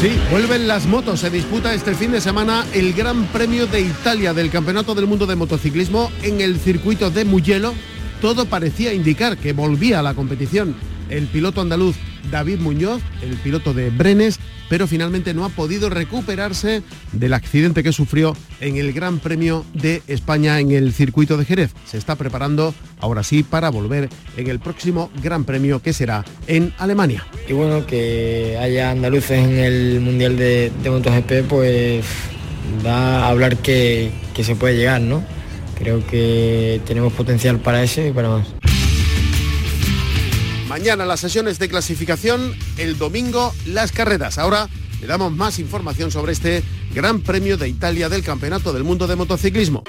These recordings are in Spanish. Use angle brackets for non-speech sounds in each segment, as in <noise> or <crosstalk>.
Sí, vuelven las motos. Se disputa este fin de semana el Gran Premio de Italia del Campeonato del Mundo de Motociclismo en el circuito de Mugello. Todo parecía indicar que volvía a la competición el piloto andaluz David Muñoz, el piloto de Brenes, pero finalmente no ha podido recuperarse del accidente que sufrió en el Gran Premio de España en el circuito de Jerez. Se está preparando ahora sí para volver en el próximo Gran Premio que será en Alemania. Y bueno, que haya andaluces en el Mundial de, de MotoGP, pues da a hablar que, que se puede llegar, ¿no? Creo que tenemos potencial para eso y para más. Mañana las sesiones de clasificación, el domingo las carreras. Ahora le damos más información sobre este Gran Premio de Italia del Campeonato del Mundo de Motociclismo.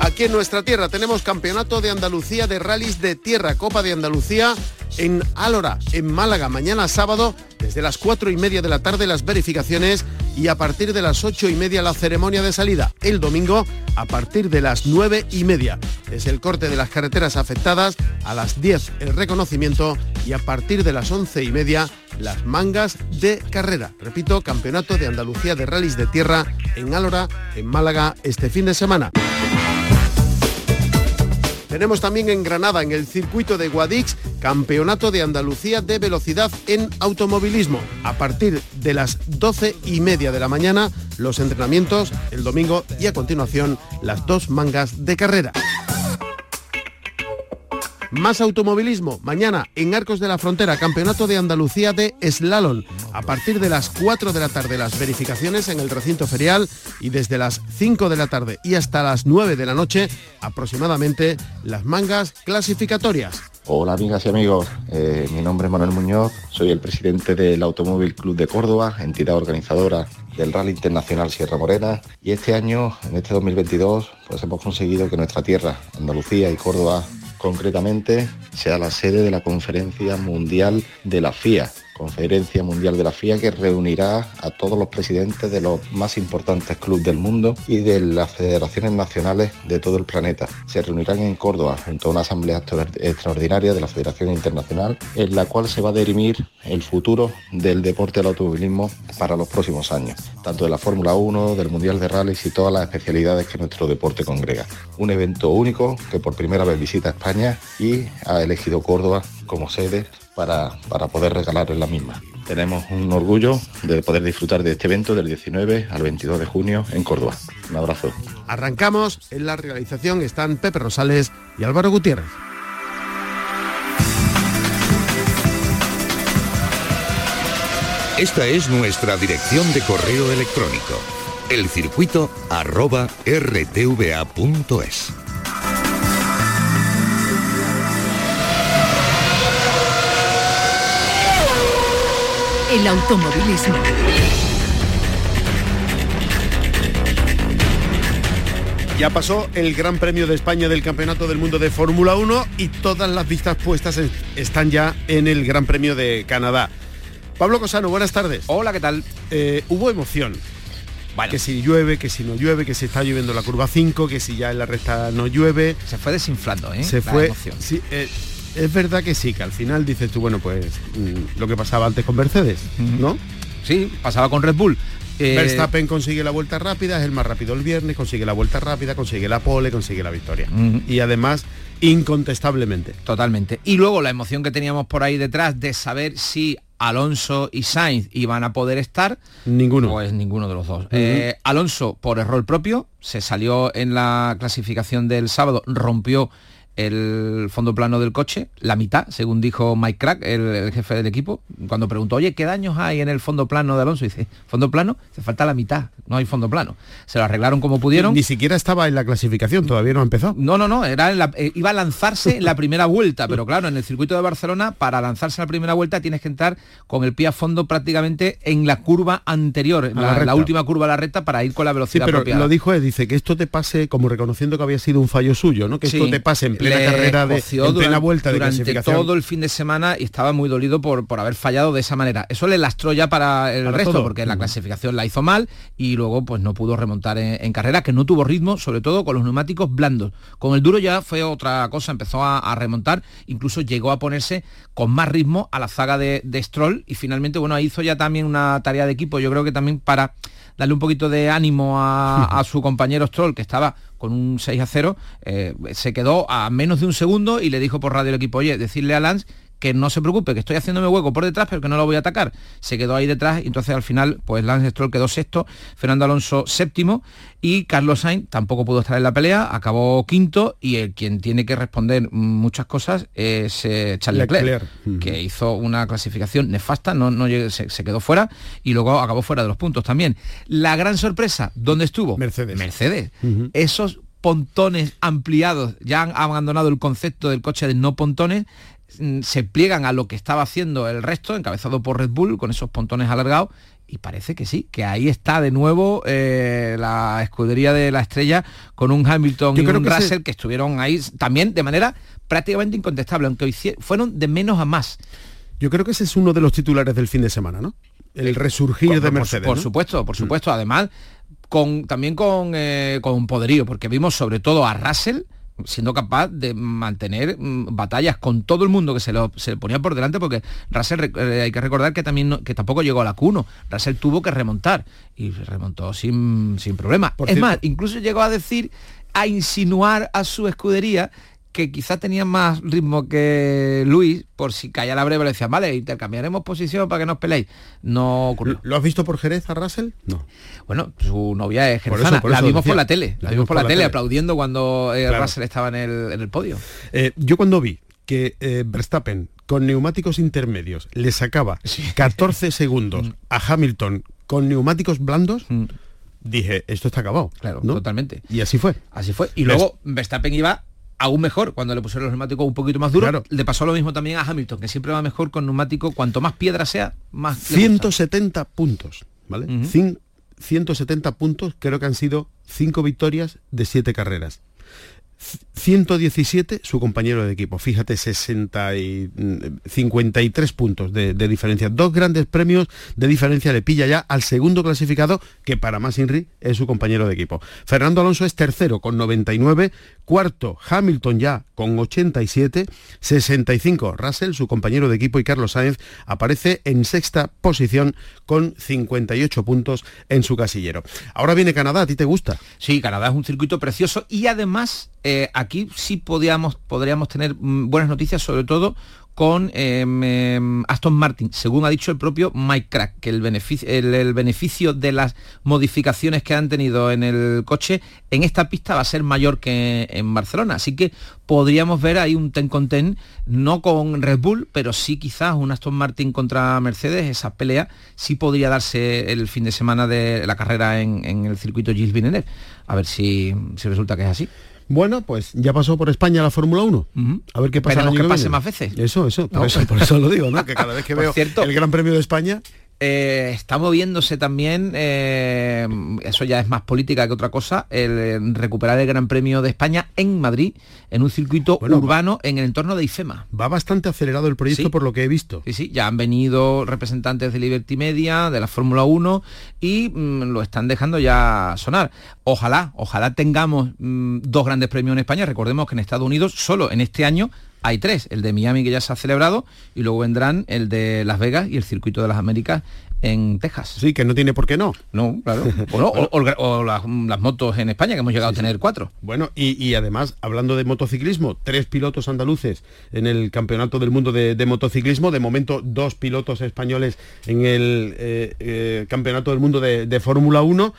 Aquí en nuestra tierra tenemos Campeonato de Andalucía de Rallys de Tierra, Copa de Andalucía en Álora, en Málaga, mañana sábado, desde las cuatro y media de la tarde las verificaciones y a partir de las ocho y media la ceremonia de salida. El domingo a partir de las nueve y media. Es el corte de las carreteras afectadas, a las 10 el reconocimiento y a partir de las once y media las mangas de carrera. Repito, Campeonato de Andalucía de Rallys de Tierra en Álora, en Málaga, este fin de semana. Tenemos también en Granada, en el circuito de Guadix, Campeonato de Andalucía de Velocidad en Automovilismo. A partir de las 12 y media de la mañana, los entrenamientos el domingo y a continuación las dos mangas de carrera. Más automovilismo. Mañana en Arcos de la Frontera, Campeonato de Andalucía de Slalom. A partir de las 4 de la tarde las verificaciones en el recinto ferial y desde las 5 de la tarde y hasta las 9 de la noche aproximadamente las mangas clasificatorias. Hola amigas y amigos, eh, mi nombre es Manuel Muñoz, soy el presidente del Automóvil Club de Córdoba, entidad organizadora del Rally Internacional Sierra Morena y este año, en este 2022, pues hemos conseguido que nuestra tierra, Andalucía y Córdoba concretamente, sea la sede de la Conferencia Mundial de la FIA, Conferencia Mundial de la FIA que reunirá a todos los presidentes de los más importantes clubes del mundo y de las federaciones nacionales de todo el planeta. Se reunirán en Córdoba junto a una asamblea extraordinaria de la Federación Internacional en la cual se va a dirimir el futuro del deporte del automovilismo para los próximos años, tanto de la Fórmula 1, del Mundial de Rallys y todas las especialidades que nuestro deporte congrega. Un evento único que por primera vez visita España y ha elegido Córdoba como sede para, para poder regalar en la misma. Tenemos un orgullo de poder disfrutar de este evento del 19 al 22 de junio en Córdoba. Un abrazo. Arrancamos, en la realización están Pepe Rosales y Álvaro Gutiérrez. Esta es nuestra dirección de correo electrónico, elcircuito El automovilismo. Ya pasó el Gran Premio de España del Campeonato del Mundo de Fórmula 1 y todas las vistas puestas en- están ya en el Gran Premio de Canadá. Pablo Cosano, buenas tardes. Hola, ¿qué tal? Eh, hubo emoción. Bueno. Que si llueve, que si no llueve, que si está lloviendo la curva 5, que si ya en la recta no llueve. Se fue desinflando, ¿eh? Se La fue. emoción. sí, eh, es verdad que sí, que al final dices tú, bueno, pues mm, lo que pasaba antes con Mercedes, ¿no? Sí, pasaba con Red Bull. Eh, Verstappen consigue la vuelta rápida, es el más rápido el viernes, consigue la vuelta rápida, consigue la pole, consigue la victoria. Y además, incontestablemente. Totalmente. Y luego la emoción que teníamos por ahí detrás de saber si Alonso y Sainz iban a poder estar. Ninguno. Pues ninguno de los dos. Eh, Alonso, por error propio, se salió en la clasificación del sábado, rompió el fondo plano del coche, la mitad, según dijo Mike Crack, el, jefe del equipo, cuando preguntó, oye, ¿qué daños hay en el fondo plano de Alonso? dice, fondo plano, se falta la mitad, no hay fondo plano. Se lo arreglaron como pudieron. Ni, siquiera estaba en la clasificación, todavía no empezó. No, no, no, era eh, iba a lanzarse en la primera vuelta, pero claro, en el circuito de Barcelona, para lanzarse en la primera vuelta tienes que entrar con el pie a fondo prácticamente en la curva anterior, la, última curva a la recta para ir con la velocidad sí, pero Lo dijo él, dice que esto te pase, como reconociendo que había sido un fallo suyo, ¿no? Que esto te pase en plena carrera de en plena vuelta de durante todo el fin de semana y estaba muy dolido por, por haber fallado de esa manera. Eso le lastró ya para el resto, porque la clasificación la hizo mal y luego pues no pudo remontar en, carrera, que no tuvo ritmo, sobre todo con los neumáticos blandos. Con el duro ya fue otra cosa, empezó a, remontar, incluso llegó a ponerse con más ritmo a la zaga de, de Stroll y finalmente, bueno, hizo ya también una tarea de equipo, yo creo que también para darle un poquito de ánimo a, <laughs> su compañero Stroll, que estaba con un 6 a 0, eh, se quedó a menos de un segundo y le dijo por radio el equipo, oye, decirle a Lance que no se preocupe, que estoy haciéndome hueco por detrás, pero que no lo voy a atacar. Se quedó ahí detrás y entonces al final, pues Lance Stroll quedó sexto, Fernando Alonso séptimo y Carlos Sainz tampoco pudo estar en la pelea, acabó quinto y el quien tiene que responder muchas cosas es eh, Charles Leclerc, que hizo una clasificación nefasta, no, no se, quedó fuera y luego acabó fuera de los puntos también. La gran sorpresa, ¿dónde estuvo? Mercedes. Mercedes. Esos pontones ampliados, ya han abandonado el concepto del coche de no pontones, se pliegan a lo que estaba haciendo el resto, encabezado por Red Bull, con esos pontones alargados, y parece que sí, que ahí está de nuevo eh, la escudería de la estrella con un Hamilton y un Russell que estuvieron ahí también de manera prácticamente incontestable, aunque fueron de menos a más. Yo creo que ese es uno de los titulares del fin de semana, ¿no? El resurgir de Mercedes. Por, supuesto, por mm. supuesto. Además, con, también con, eh, con poderío, porque vimos sobre todo a Russell siendo capaz de mantener mm, batallas con todo el mundo que se, lo, se ponía por delante, porque Russell, eh, hay que recordar que también que tampoco llegó a la Q1, Russell tuvo que remontar y remontó sin, sin problema. es más, incluso llegó a decir, a insinuar a su escudería que quizás tenía más ritmo que Luis, por si caía la breve, le decía, vale, intercambiaremos posición para que nos peleéis. No ocurrió. ¿Lo has visto por Jerez a Russell? No. Bueno, su novia es jerezana. la vimos por la tele. La, vimos por la, tele, aplaudiendo cuando eh, Russell estaba en el, podio. Eh, yo cuando vi que eh, Verstappen con neumáticos intermedios le sacaba <laughs> 14 segundos mm. a Hamilton con neumáticos blandos, mm. dije, esto está acabado. Claro, totalmente. Y así fue. Así fue. Y luego Verstappen iba aún mejor cuando le pusieron los neumáticos un poquito más duros. Le pasó lo mismo también a Hamilton, que siempre va mejor con neumático, cuanto más piedra sea, más... 170 puntos, ¿vale? 170 puntos, creo que han sido 5 victorias de 7 carreras. 117 su compañero de equipo. Fíjate, 60 y 53 mm, puntos de, diferencia. Dos grandes premios de diferencia le pilla ya al segundo clasificado, que para más Inri es su compañero de equipo. Fernando Alonso es tercero con 99, cuarto Hamilton ya con 87, 65 Russell, su compañero de equipo, y Carlos Sainz aparece en sexta posición con 58 puntos en su casillero. Ahora viene Canadá, ¿a ti te gusta? Sí, Canadá es un circuito precioso y además eh, aquí sí podríamos, podríamos tener mm, buenas noticias, sobre todo con em, em, Aston Martin, según ha dicho el propio Mike Crack, que el beneficio, el, beneficio, de las modificaciones que han tenido en el coche en esta pista va a ser mayor que en Barcelona. Así que podríamos ver ahí un ten con ten, no con Red Bull, pero sí quizás un Aston Martin contra Mercedes, esa pelea sí podría darse el fin de semana de la carrera en, el circuito Gilles Villeneuve. A ver si, si resulta que es así. Bueno, pues ya pasó por España la Fórmula 1. A ver qué pasa. que pase más veces. Eso, eso, por, eso, por eso lo digo, ¿no? Que cada vez que <laughs> veo el Gran Premio de España eh, está moviéndose también, eh, eso ya es más política que otra cosa, el eh, recuperar el Gran Premio de España en Madrid, en un circuito urbano en el entorno de IFEMA. Va bastante acelerado el proyecto por lo que he visto. Sí, sí, ya han venido representantes de Liberty Media, de la Fórmula 1 y mm, lo están dejando ya sonar. Ojalá, ojalá tengamos mm, dos grandes premios en España. Recordemos que en Estados Unidos solo en este año hay tres, el de Miami que ya se ha celebrado y luego vendrán el de Las Vegas y el circuito de las Américas en Texas. Sí, que no tiene por qué no. No, claro. O, <laughs> las, motos en España, que hemos llegado a tener cuatro. Bueno, y, además, hablando de motociclismo, tres pilotos andaluces en el Campeonato del Mundo de, Motociclismo, de momento dos pilotos españoles en el eh, eh, Campeonato del Mundo de, de Fórmula 1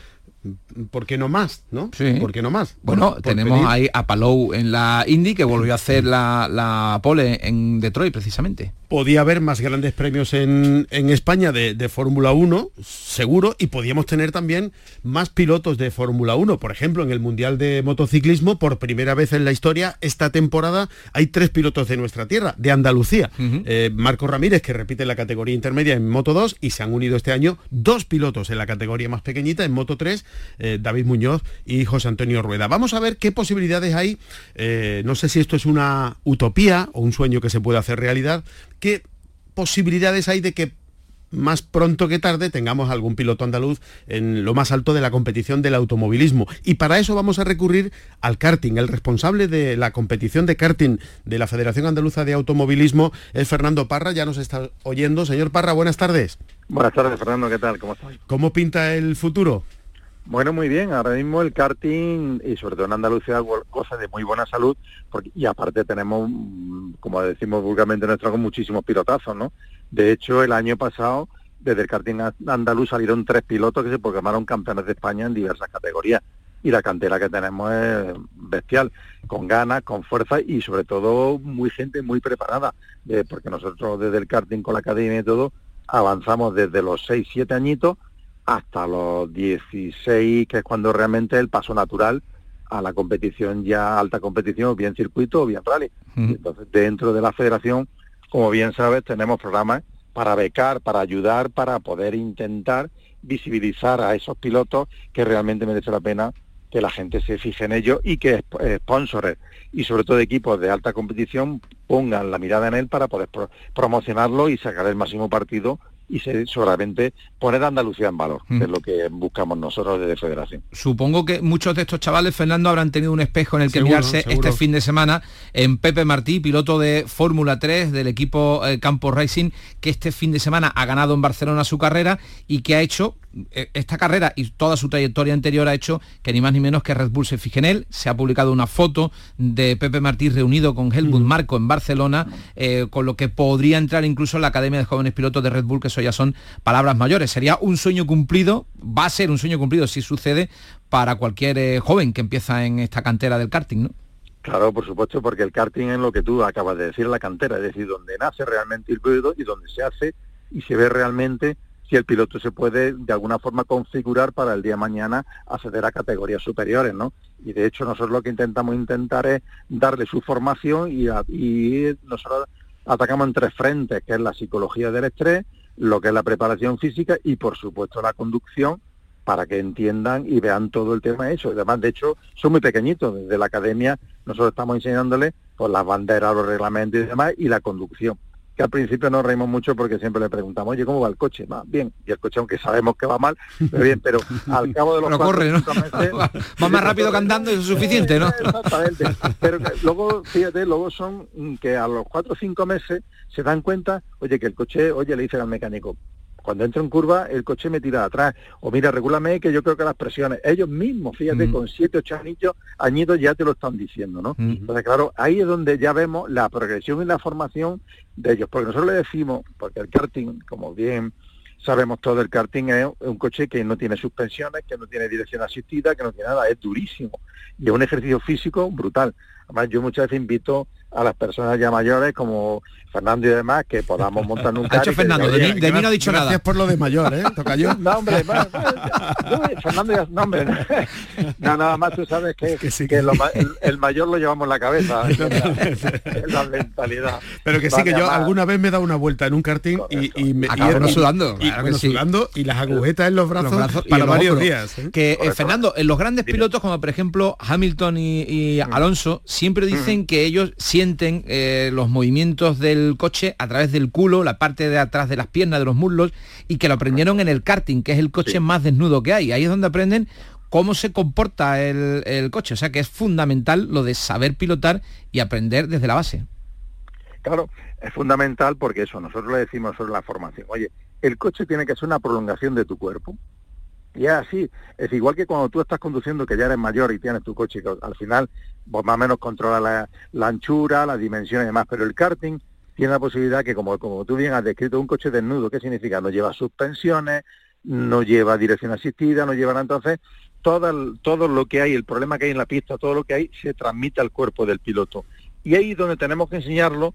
¿por qué no más? ¿No? Sí. ¿Por qué no más? Bueno, tenemos ahí a Palou en la Indy que volvió a hacer la, la pole en Detroit precisamente podía haber más grandes premios en, España de, Fórmula 1, seguro, y podíamos tener también más pilotos de Fórmula 1. Por ejemplo, en el Mundial de Motociclismo, por primera vez en la historia, esta temporada hay tres pilotos de nuestra tierra, de Andalucía. Eh, Marco Ramírez, que repite la categoría intermedia en Moto 2, y se han unido este año dos pilotos en la categoría más pequeñita, en Moto 3, eh, David Muñoz y José Antonio Rueda. Vamos a ver qué posibilidades hay. Eh, no sé si esto es una utopía o un sueño que se puede hacer realidad, ¿qué posibilidades hay de que más pronto que tarde tengamos algún piloto andaluz en lo más alto de la competición del automovilismo. Y para eso vamos a recurrir al karting. El responsable de la competición de karting de la Federación Andaluza de Automovilismo es Fernando Parra. Ya nos está oyendo. Señor Parra, buenas tardes. Buenas tardes, Fernando. ¿Qué tal? ¿Cómo estás? ¿Cómo pinta el futuro? Bueno, muy bien. Ahora mismo el karting, y sobre todo en Andalucía, cosa de muy buena salud, porque, y aparte tenemos, como decimos vulgarmente en nuestro, muchísimos pilotazos, ¿no? De hecho, el año pasado, desde el karting andaluz salieron tres pilotos que se proclamaron campeones de España en diversas categorías. Y la cantera que tenemos es bestial, con ganas, con fuerza y sobre todo muy gente muy preparada, porque nosotros desde el karting con la academia y todo, avanzamos desde los 6, 7 añitos hasta los 16, que es cuando realmente el paso natural a la competición ya alta competición, bien circuito o bien rally. Entonces, dentro de la federación, como bien sabes, tenemos programas para becar, para ayudar, para poder intentar visibilizar a esos pilotos que realmente merece la pena que la gente se fije en ellos y que sponsors y sobre todo equipos de alta competición pongan la mirada en él para poder promocionarlo y sacar el máximo partido y se, solamente poner a Andalucía en valor, que es lo que buscamos nosotros desde Federación. Supongo que muchos de estos chavales, Fernando, habrán tenido un espejo en el que mirarse este fin de semana en Pepe Martí, piloto de Fórmula 3 del equipo eh, Campo Racing, que este fin de semana ha ganado en Barcelona su carrera y que ha hecho eh, esta carrera y toda su trayectoria anterior ha hecho que ni más ni menos que Red Bull se fije en él. Se ha publicado una foto de Pepe Martí reunido con Helmut Marco en Barcelona, eh, con lo que podría entrar incluso en la Academia de Jóvenes Pilotos de Red Bull, que ya son palabras mayores. Sería un sueño cumplido, va a ser un sueño cumplido si sucede para cualquier eh, joven que empieza en esta cantera del karting, ¿no? Claro, por supuesto, porque el karting es lo que tú acabas de decir, la cantera, es decir, donde nace realmente el piloto y donde se hace y se ve realmente si el piloto se puede de alguna forma configurar para el día mañana acceder a categorías superiores, ¿no? Y de hecho nosotros lo que intentamos intentar es darle su formación y nosotros atacamos en tres frentes, que es la psicología del estrés, lo que es la preparación física y por supuesto la conducción para que entiendan y vean todo el tema eso. Además, de hecho, son muy pequeñitos. Desde la academia nosotros estamos enseñándoles pues, las banderas, los reglamentos y demás y la conducción al principio nos reímos mucho porque siempre le preguntamos, oye, ¿cómo va el coche? Va bien, y el coche, aunque sabemos que va mal, pero bien, pero al <laughs> cabo de los cuatro, corre, ¿no? meses... <laughs> va más rápido que andando eso es suficiente, ¿no? <laughs> Exactamente. Pero luego, fíjate, luego son que a los cuatro o cinco meses se dan cuenta, oye, que el coche, oye, le dicen al mecánico, cuando entro en curva, el coche me tira atrás. O mira, regúlame que yo creo que las presiones, ellos mismos, fíjate, con siete, ocho añitos, añitos ya te lo están diciendo, ¿no? Entonces, claro, ahí es donde ya vemos la progresión y la formación de ellos. Porque nosotros le decimos, porque el karting, como bien sabemos todo, el karting es un coche que no tiene suspensiones, que no tiene dirección asistida, que no tiene nada, es durísimo. Y es un ejercicio físico brutal. Además, yo muchas veces invito a las personas ya mayores como Fernando y demás que podamos montar un hecho Fernando, de, mí, no ha dicho nada. Gracias por lo de mayor, ¿eh? Toca yo. no, hombre, Fernando ya, no, hombre. No, nada más tú sabes que, el, mayor lo llevamos en la cabeza. <laughs> es la mentalidad. Pero que sí, que yo alguna vez me he dado una vuelta en un karting y, me Acabo sudando. Y, sudando y las agujetas en los brazos, para varios días. ¿eh? Que, eh, Fernando, en los grandes pilotos, como por ejemplo Hamilton y. Alonso, siempre dicen que ellos sienten eh, los movimientos del coche a través del culo, la parte de atrás de las piernas, de los muslos, y que lo aprendieron en el karting, que es el coche más desnudo que hay. Ahí es donde aprenden cómo se comporta el, coche. O sea que es fundamental lo de saber pilotar y aprender desde la base. Claro, es fundamental porque eso, nosotros le decimos sobre la formación. Oye, el coche tiene que ser una prolongación de tu cuerpo. Y es así, es igual que cuando tú estás conduciendo, que ya eres mayor y tienes tu coche, que al final vos más o menos controla la, anchura, las dimensiones y demás, pero el karting tiene la posibilidad que, como, como tú bien has descrito, un coche desnudo, ¿qué significa? No lleva suspensiones, no lleva dirección asistida, no lleva nada, entonces todo, todo lo que hay, el problema que hay en la pista, todo lo que hay, se transmite al cuerpo del piloto. Y ahí donde tenemos que enseñarlo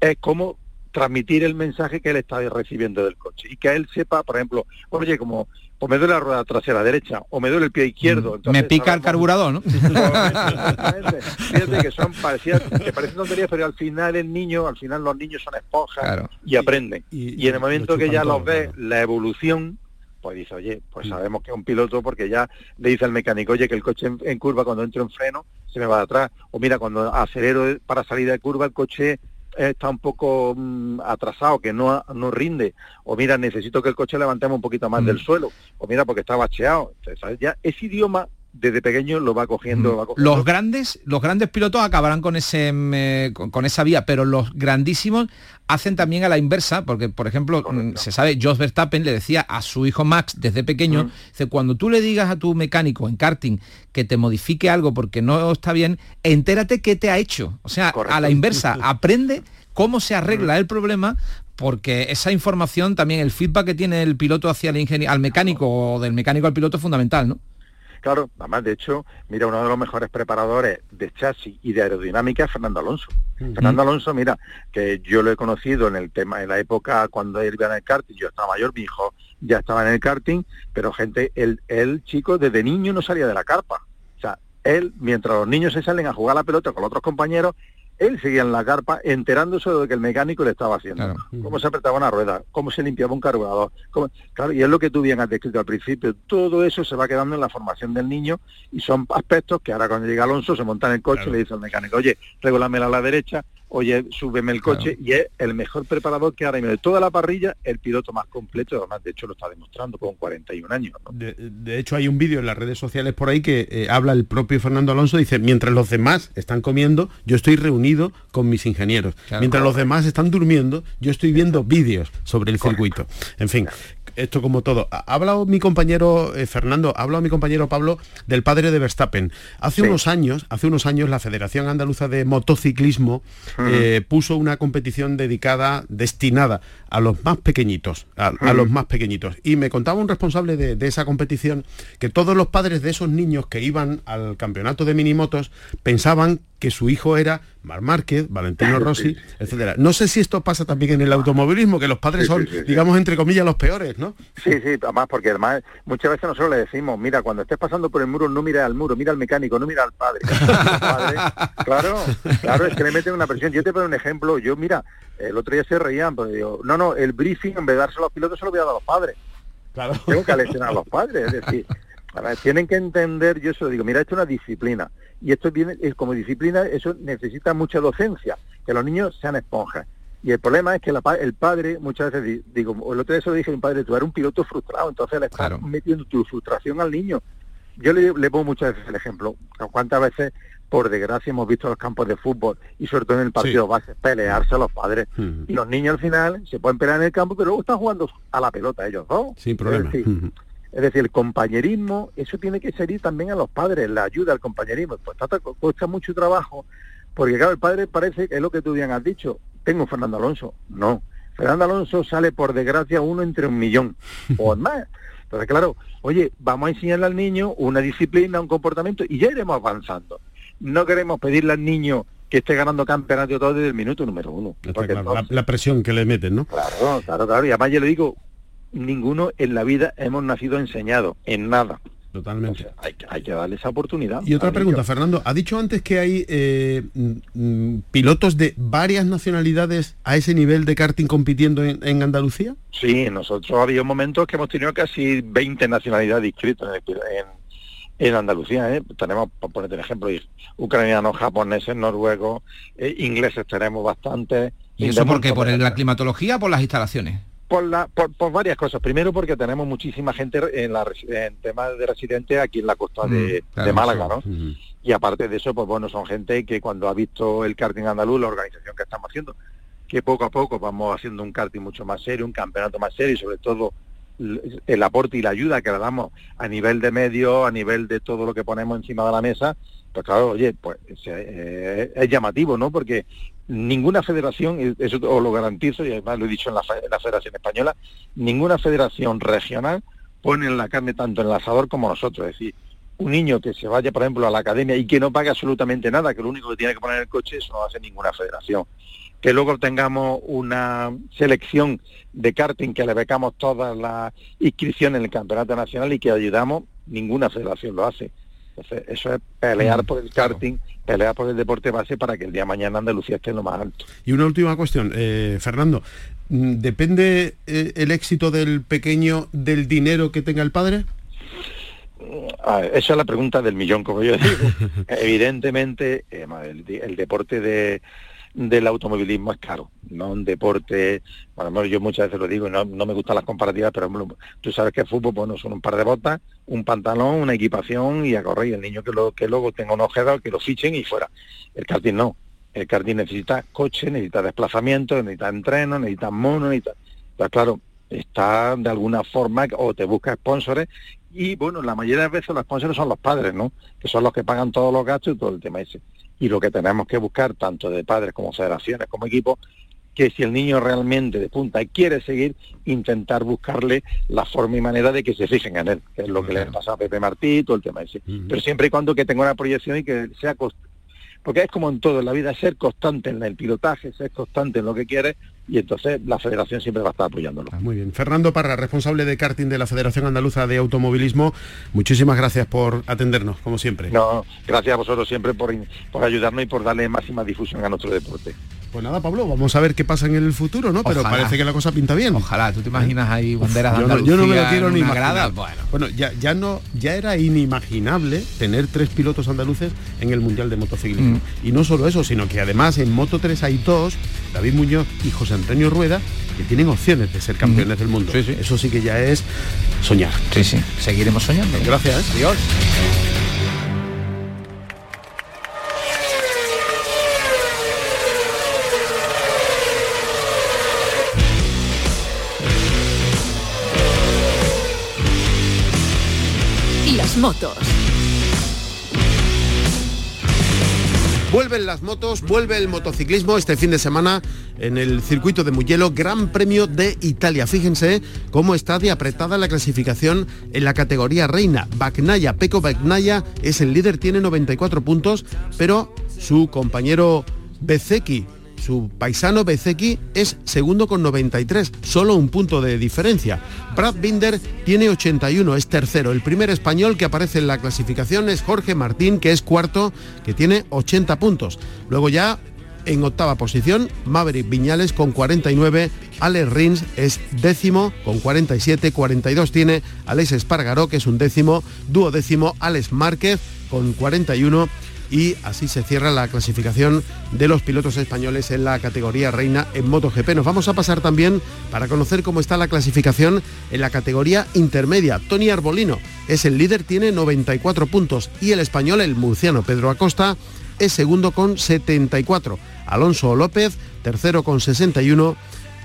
es cómo transmitir el mensaje que él está recibiendo del coche y que él sepa, por ejemplo, oye, como o me duele la rueda trasera derecha o me duele el pie izquierdo. Mm, me pica el carburador, ¿no? <laughs> Fíjate que son parecidas, que parecen tonterías, pero al final el niño, al final los niños son esponjas y aprenden. Y, en el momento que ya los ves, la evolución, pues dice, oye, pues mm. sabemos que es un piloto porque ya le dice al mecánico, oye, que el coche en, curva cuando entro en freno se me va de atrás. O mira, cuando acelero para salir de curva el coche está un poco mm, atrasado, que no, no rinde, o mira, necesito que el coche levantemos un poquito más del mm. suelo, o mira, porque está bacheado. Ya ese idioma desde pequeño lo va cogiendo, mm. Los grandes, los grandes pilotos acabarán con ese con, esa vía, pero los grandísimos hacen también a la inversa, porque por ejemplo, se sabe, Jos Verstappen le decía a su hijo Max desde pequeño, dice, cuando tú le digas a tu mecánico en karting que te modifique algo porque no está bien, entérate qué te ha hecho. O sea, a la inversa, <laughs> aprende cómo se arregla el problema porque esa información también, el feedback que tiene el piloto hacia el ingeniero, al mecánico o del mecánico al piloto es fundamental, ¿no? Claro, además, de hecho, mira, uno de los mejores preparadores de chasis y de aerodinámica es Fernando Alonso. Fernando Alonso, mira, que yo lo he conocido en el tema, en la época cuando él iba en el karting, yo estaba mayor, mi hijo ya estaba en el karting, pero gente, el, el chico desde niño no salía de la carpa. O sea, él, mientras los niños se salen a jugar la pelota con los otros compañeros, él seguía en la carpa enterándose de lo que el mecánico le estaba haciendo. Cómo se apretaba una rueda, cómo se limpiaba un carburador. Claro, y es lo que tú bien has descrito al principio. Todo eso se va quedando en la formación del niño y son aspectos que ahora cuando llega Alonso se monta en el coche y le dice al mecánico, oye, regulámela a la derecha, oye, súbeme el coche y es el mejor preparador que ahora mismo de toda la parrilla, el piloto más completo, además de hecho lo está demostrando con 41 años. De, hecho hay un vídeo en las redes sociales por ahí que eh, habla el propio Fernando Alonso, dice, mientras los demás están comiendo, yo estoy reunido con mis ingenieros. mientras los demás están durmiendo, yo estoy viendo vídeos sobre el circuito. En fin, esto como todo. Ha hablado mi compañero eh, Fernando, ha hablado mi compañero Pablo del padre de Verstappen. Hace unos años, hace unos años la Federación Andaluza de Motociclismo eh, puso una competición dedicada, destinada a los más pequeñitos, a, los más pequeñitos. Y me contaba un responsable de, esa competición que todos los padres de esos niños que iban al campeonato de minimotos pensaban que su hijo era Mar Márquez, Valentino <laughs> Rossi, etcétera. No sé si esto pasa también en el automovilismo, que los padres son, digamos, entre comillas, los peores, ¿no? Sí, sí, además, porque además muchas veces nosotros le decimos, mira, cuando estés pasando por el muro, no mira al muro, mira al mecánico, no mira al padre. <laughs> claro, claro, es que le meten una presión. Yo te pongo un ejemplo, yo, mira, el otro día se reían, pero digo, no, no, el briefing en vez de dárselo a los pilotos se lo voy a dar a los padres. Claro. Tengo que aleccionar a los padres, es decir, tienen que entender, yo se lo digo, mira, esto es una disciplina, y esto viene, es como disciplina, eso necesita mucha docencia, que los niños sean esponjas. Y el problema es que el padre, muchas veces, digo, el otro día se lo dije a mi padre, tú eres un piloto frustrado, entonces le estás metiendo tu frustración al niño. Yo le, le pongo muchas veces el ejemplo, cuántas veces por desgracia hemos visto los campos de fútbol y sobre todo en el partido base pelearse a los padres. Y los niños al final se pueden pelear en el campo pero luego están jugando a la pelota ellos ¿no? sin problema es decir, el compañerismo eso tiene que servir también a los padres la ayuda al compañerismo pues cuesta mucho trabajo porque claro el padre parece que es lo que tú bien has dicho tengo Fernando Alonso no Fernando Alonso sale por desgracia uno entre un millón o <laughs> más entonces claro oye vamos a enseñarle al niño una disciplina un comportamiento y ya iremos avanzando no queremos pedirle al niño que esté ganando campeonato todo desde el minuto número uno. la, presión que le meten, ¿no? Claro, claro, claro. Y además yo le digo, ninguno en la vida hemos nacido enseñado, en nada. Totalmente. hay, que darle esa oportunidad. Y otra pregunta, Fernando. ¿Ha dicho antes que hay eh, mm, pilotos de varias nacionalidades a ese nivel de karting compitiendo en, Andalucía? Sí, nosotros había momentos que hemos tenido casi 20 nacionalidades inscritas en, en Andalucía, ¿eh? tenemos, por ponerte el ejemplo, ucranianos, japoneses, noruegos, eh, ingleses tenemos bastantes. ¿Y eso por qué? ¿Por la climatología o por las instalaciones? Por, la, por, varias cosas. Primero porque tenemos muchísima gente en, la, en temas de residentes aquí en la costa de, mm, Málaga, ¿no? Y aparte de eso, pues bueno, son gente que cuando ha visto el karting andaluz, la organización que estamos haciendo, que poco a poco vamos haciendo un karting mucho más serio, un campeonato más serio y sobre todo el aporte y la ayuda que le damos a nivel de medios, a nivel de todo lo que ponemos encima de la mesa, pues claro, oye, pues eh, es llamativo, ¿no? Porque ninguna federación, eso os lo garantizo, y además lo he dicho en la, Federación Española, ninguna federación regional pone en la carne tanto en el asador como nosotros. Es decir, un niño que se vaya, por ejemplo, a la academia y que no pague absolutamente nada, que lo único que tiene que poner en el coche, eso no hace ninguna federación. Que luego tengamos una selección de karting que le becamos todas las inscripciones en el campeonato nacional y que ayudamos, ninguna federación lo hace. Entonces, eso es pelear mm, por el karting, pelear por el deporte base para que el día de mañana Andalucía esté en lo más alto. Y una última cuestión, eh, Fernando, mm, ¿depende eh, el éxito del pequeño del dinero que tenga el padre? Ah, esa es la pregunta del millón, como yo digo. <laughs> Evidentemente, eh, el, deporte de, del automovilismo es caro, no un deporte, bueno, yo muchas veces lo digo, no, no me gustan las comparativas, pero tú sabes que el fútbol, bueno, son un par de botas, un pantalón, una equipación y a correr, el niño que, lo, que luego tenga un ojeda, que lo fichen y fuera. El karting no, el karting necesita coche, necesita desplazamiento, necesita entreno, necesita mono, necesita... Pues claro, está de alguna forma o te busca sponsores y bueno, la mayoría de veces los sponsors son los padres, ¿no? Que son los que pagan todos los gastos y todo el tema ese. Y lo que tenemos que buscar, tanto de padres como federaciones, como equipos, que si el niño realmente de punta quiere seguir, intentar buscarle la forma y manera de que se fijen en él, que es lo que le pasa a Pepe Martí, todo el tema ese. Pero siempre y cuando que tenga una proyección y que sea porque es como en todo en la vida, ser constante en el pilotaje, ser constante en lo que quiere y entonces la federación siempre va a estar apoyándolo. Ah, muy bien. Fernando Parra, responsable de karting de la Federación Andaluza de Automovilismo, muchísimas gracias por atendernos, como siempre. No, gracias a vosotros siempre por, por ayudarnos y por darle máxima difusión a nuestro deporte. Pues nada, Pablo, vamos a ver qué pasa en el futuro, ¿no? Pero parece que la cosa pinta bien. Ojalá, ¿tú te imaginas ahí banderas de yo, no, yo no me lo quiero ni imaginar. Bueno, bueno ya, ya, no, ya era inimaginable tener tres pilotos andaluces en el Mundial de Motociclismo. Mm. Y no solo eso, sino que además en Moto 3 hay dos, David Muñoz y José Antonio Rueda, que tienen opciones de ser campeones mm. del mundo. Eso sí que ya es soñar. Sí, sí, seguiremos soñando. Gracias. Adiós. Motos. Vuelven las motos, vuelve el motociclismo este fin de semana en el circuito de Mugello, Gran Premio de Italia. Fíjense cómo está de apretada la clasificación en la categoría reina. Bagnaya, Peco Bagnaya es el líder, tiene 94 puntos, pero su compañero Bezeki su paisano Bezeki es segundo con 93, solo un punto de diferencia. Brad Binder tiene 81, es tercero. El primer español que aparece en la clasificación es Jorge Martín, que es cuarto, que tiene 80 puntos. Luego ya en octava posición, Maverick Viñales con 49, Alex Rins es décimo con 47, 42 tiene Alex Espargaró, que es un décimo, duodécimo Alex Márquez con 41 y así se cierra la clasificación de los pilotos españoles en la categoría reina en MotoGP. Nos vamos a pasar también para conocer cómo está la clasificación en la categoría intermedia. Tony Arbolino es el líder, tiene 94 puntos y el español, el murciano Pedro Acosta, es segundo con 74. Alonso López, tercero con 61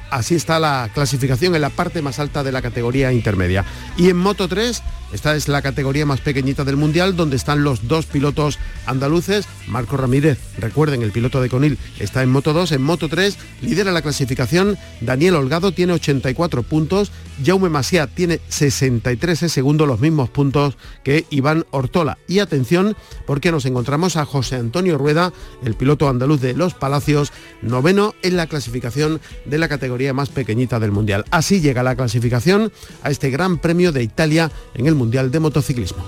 así está la clasificación en la parte más alta de la categoría intermedia. Y en Moto 3 esta es la categoría más pequeñita del Mundial, donde están los dos pilotos andaluces. Marco Ramírez, recuerden, el piloto de Conil está en Moto 2, en Moto 3 lidera la clasificación. Daniel Holgado tiene 84 puntos. Jaume Masia tiene 63 en segundo, los mismos puntos que Iván Ortola. Y atención, porque nos encontramos a José Antonio Rueda, el piloto andaluz de Los Palacios, noveno en la clasificación de la categoría más pequeñita del Mundial. Así llega la clasificación a este Gran Premio de Italia en el Mundial de Motociclismo.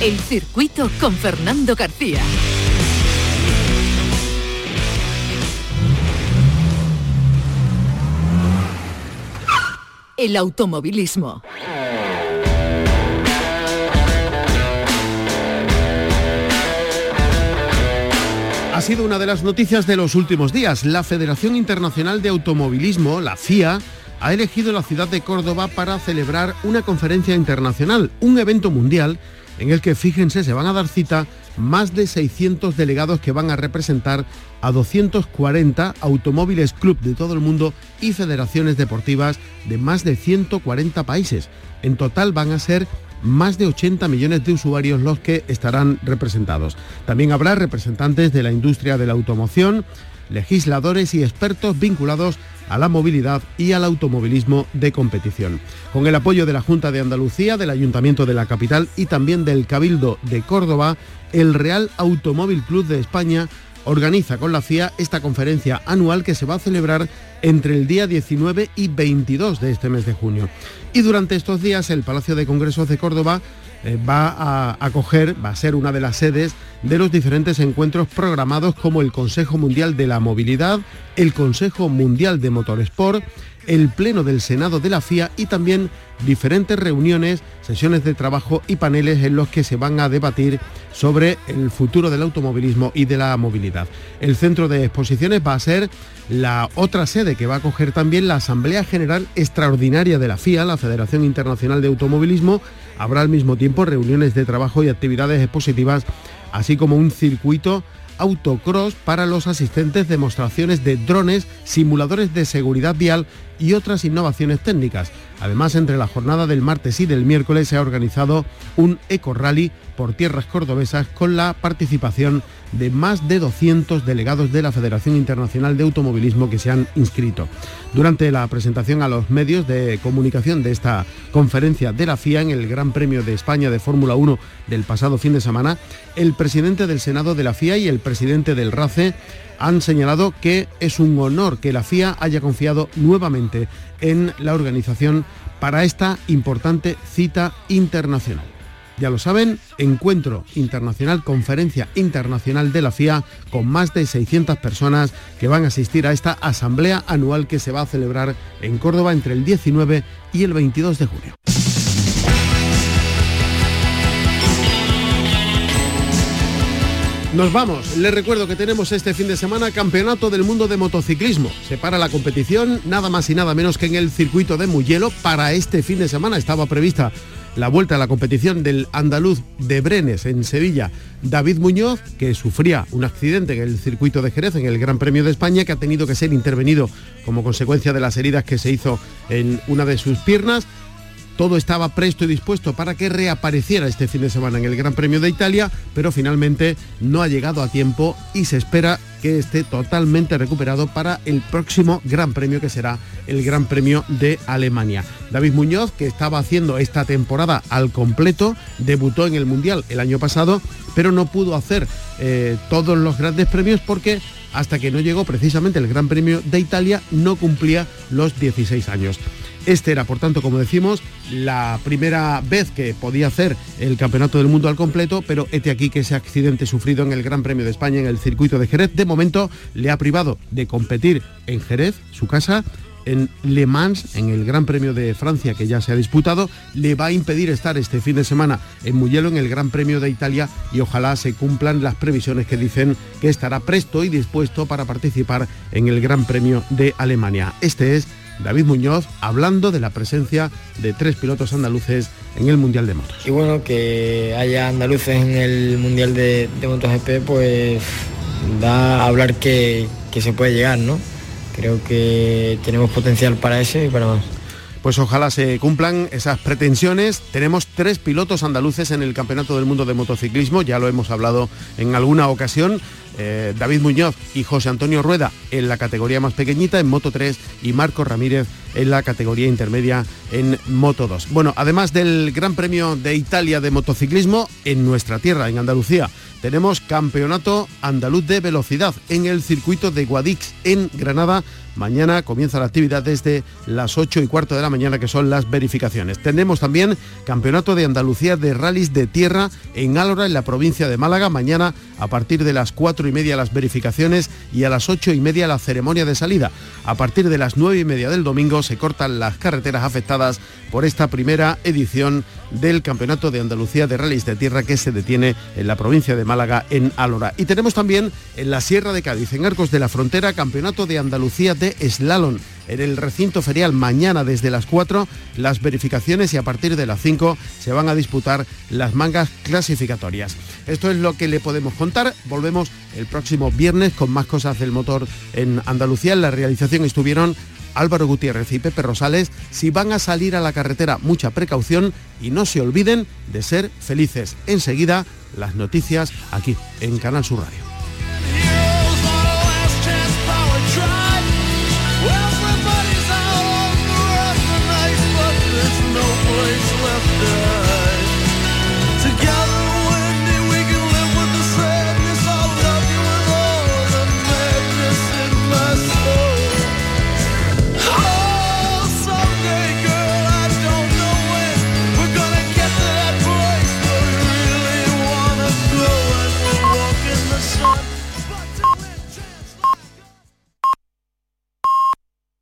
El circuito con Fernando García. El automovilismo. Ha sido una de las noticias de los últimos días. La Federación Internacional de Automovilismo, la FIA, ha elegido la ciudad de Córdoba para celebrar una conferencia internacional, un evento mundial en el que, fíjense, se van a dar cita más de 600 delegados que van a representar a 240 automóviles club de todo el mundo y federaciones deportivas de más de 140 países. En total van a ser más de 80 millones de usuarios los que estarán representados. También habrá representantes de la industria de la automoción, legisladores y expertos vinculados a la movilidad y al automovilismo de competición. Con el apoyo de la Junta de Andalucía, del Ayuntamiento de la capital y también del Cabildo de Córdoba, el Real Automóvil Club de España organiza con la FIA esta conferencia anual que se va a celebrar entre el día 19 y 22 de este mes de junio. Y durante estos días el Palacio de Congresos de Córdoba eh, va a acoger, va a ser una de las sedes de los diferentes encuentros programados como el Consejo Mundial de la Movilidad, el Consejo Mundial de Motorsport, el Pleno del Senado de la FIA y también diferentes reuniones, sesiones de trabajo y paneles en los que se van a debatir sobre el futuro del automovilismo y de la movilidad. El centro de exposiciones va a ser la otra sede que va a acoger también la Asamblea General Extraordinaria de la FIA, la Federación Internacional de Automovilismo. Habrá al mismo tiempo reuniones de trabajo y actividades expositivas, así como un circuito autocross para los asistentes, demostraciones de drones, simuladores de seguridad vial y otras innovaciones técnicas. Además, entre la jornada del martes y del miércoles se ha organizado un eco rally por tierras cordobesas con la participación de más de 200 delegados de la Federación Internacional de Automovilismo que se han inscrito. Durante la presentación a los medios de comunicación de esta conferencia de la FIA en el Gran Premio de España de Fórmula 1 del pasado fin de semana, el presidente del Senado de la FIA y el presidente del RACE han señalado que es un honor que la FIA haya confiado nuevamente en la organización para esta importante cita internacional. Ya lo saben, encuentro internacional, conferencia internacional de la FIA con más de 600 personas que van a asistir a esta asamblea anual que se va a celebrar en Córdoba entre el 19 y el 22 de junio. Nos vamos. Les recuerdo que tenemos este fin de semana Campeonato del Mundo de Motociclismo. Se para la competición nada más y nada menos que en el circuito de Mugello. Para este fin de semana estaba prevista la vuelta a la competición del andaluz de Brenes en Sevilla, David Muñoz, que sufría un accidente en el circuito de Jerez, en el Gran Premio de España, que ha tenido que ser intervenido como consecuencia de las heridas que se hizo en una de sus piernas todo estaba presto y dispuesto para que reapareciera este fin de semana en el Gran Premio de Italia, pero finalmente no ha llegado a tiempo y se espera que esté totalmente recuperado para el próximo Gran Premio que será el Gran Premio de Alemania. David Muñoz, que estaba haciendo esta temporada al completo, debutó en el Mundial el año pasado, pero no pudo hacer eh, todos los grandes premios porque hasta que no llegó precisamente el Gran Premio de Italia no cumplía los 16 años. Este era, por tanto, como decimos, la primera vez que podía hacer el Campeonato del Mundo al completo, pero este aquí que ese accidente sufrido en el Gran Premio de España en el circuito de Jerez, de momento le ha privado de competir en Jerez, su casa, en Le Mans, en el Gran Premio de Francia que ya se ha disputado, le va a impedir estar este fin de semana en Mugello en el Gran Premio de Italia y ojalá se cumplan las previsiones que dicen que estará presto y dispuesto para participar en el Gran Premio de Alemania. Este es David Muñoz hablando de la presencia de tres pilotos andaluces en el Mundial de Motos. Y bueno, que haya andaluces en el Mundial de, de MotoGP, pues da a hablar que, que se puede llegar, ¿no? Creo que tenemos potencial para eso y para más. Pues ojalá se cumplan esas pretensiones. Tenemos tres pilotos andaluces en el Campeonato del Mundo de Motociclismo, ya lo hemos hablado en alguna ocasión. Eh, David Muñoz y José Antonio Rueda en la categoría más pequeñita, en Moto 3, y Marco Ramírez en la categoría intermedia en Moto 2. Bueno, además del Gran Premio de Italia de motociclismo, en nuestra tierra, en Andalucía, tenemos Campeonato Andaluz de Velocidad en el circuito de Guadix en Granada. Mañana comienza la actividad desde las 8 y cuarto de la mañana, que son las verificaciones. Tenemos también Campeonato de Andalucía de Rallys de Tierra en Álora, en la provincia de Málaga. Mañana a partir de las 4 y media las verificaciones y a las 8 y media la ceremonia de salida. A partir de las 9 y media del domingo se cortan las carreteras afectadas por esta primera edición del Campeonato de Andalucía de Rallys de Tierra que se detiene en la provincia de Málaga, en Álora. Y tenemos también en la Sierra de Cádiz, en Arcos de la Frontera, Campeonato de Andalucía de Slalom en el recinto ferial mañana desde las 4 las verificaciones y a partir de las 5 se van a disputar las mangas clasificatorias. Esto es lo que le podemos contar. Volvemos el próximo viernes con más cosas del motor en Andalucía. En la realización estuvieron Álvaro Gutiérrez y Pepe Rosales. Si van a salir a la carretera, mucha precaución y no se olviden de ser felices. Enseguida, las noticias aquí en Canal Sur Radio.